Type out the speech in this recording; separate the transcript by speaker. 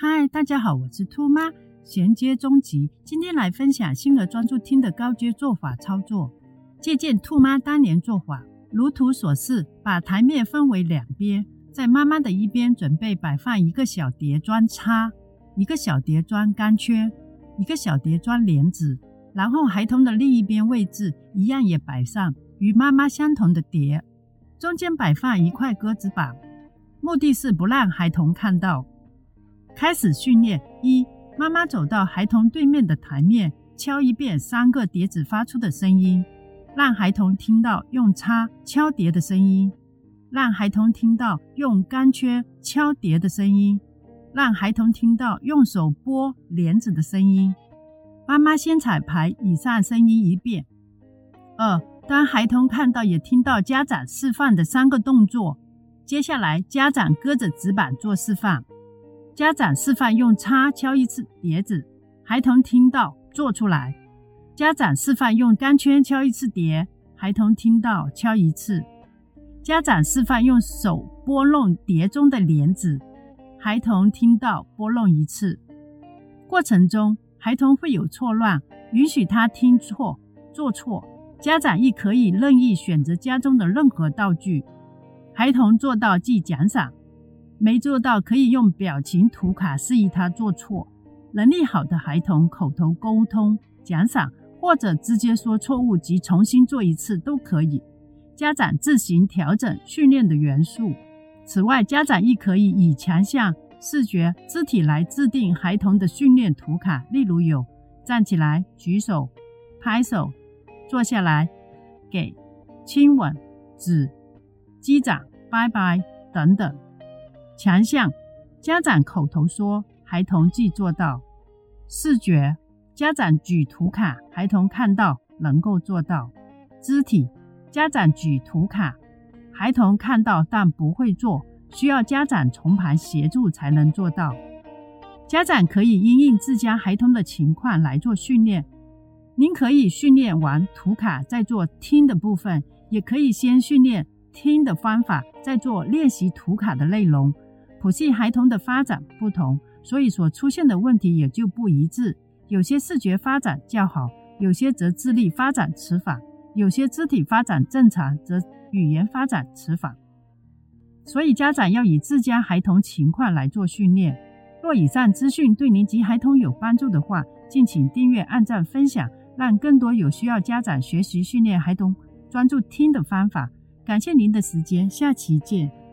Speaker 1: 嗨，大家好，我是兔妈，衔接中集，今天来分享新儿专注听的高阶做法操作。借鉴兔妈当年做法，如图所示，把台面分为两边，在妈妈的一边准备摆放一个小碟装叉，一个小碟装钢圈，一个小碟装莲子，然后孩童的另一边位置一样也摆上与妈妈相同的碟，中间摆放一块鸽子板，目的是不让孩童看到。开始训练：一、妈妈走到孩童对面的台面，敲一遍三个碟子发出的声音，让孩童听到用叉敲碟的声音；让孩童听到用钢圈敲碟的声音；让孩童听到用手拨帘子的声音。妈妈先彩排以上声音一遍。二、当孩童看到也听到家长示范的三个动作，接下来家长搁着纸板做示范。家长示范用叉敲一次碟子，孩童听到做出来；家长示范用钢圈敲一次碟，孩童听到敲一次；家长示范用手拨弄碟中的帘子，孩童听到拨弄一次。过程中，孩童会有错乱，允许他听错、做错。家长亦可以任意选择家中的任何道具，孩童做到即奖赏。没做到，可以用表情图卡示意他做错。能力好的孩童，口头沟通奖赏，或者直接说错误及重新做一次都可以。家长自行调整训练的元素。此外，家长亦可以以强项视觉、肢体来制定孩童的训练图卡，例如有站起来、举手、拍手、坐下来、给、亲吻、指、击掌、拜拜等等。强项，家长口头说，孩童即做到；视觉，家长举图卡，孩童看到能够做到；肢体，家长举图卡，孩童看到但不会做，需要家长从旁协助才能做到。家长可以因应自家孩童的情况来做训练。您可以训练完图卡再做听的部分，也可以先训练听的方法，再做练习图卡的内容。谱系孩童的发展不同，所以所出现的问题也就不一致。有些视觉发展较好，有些则智力发展迟缓，有些肢体发展正常，则语言发展迟缓。所以家长要以自家孩童情况来做训练。若以上资讯对您及孩童有帮助的话，敬请订阅、按赞、分享，让更多有需要家长学习训练孩童专注听的方法。感谢您的时间，下期见。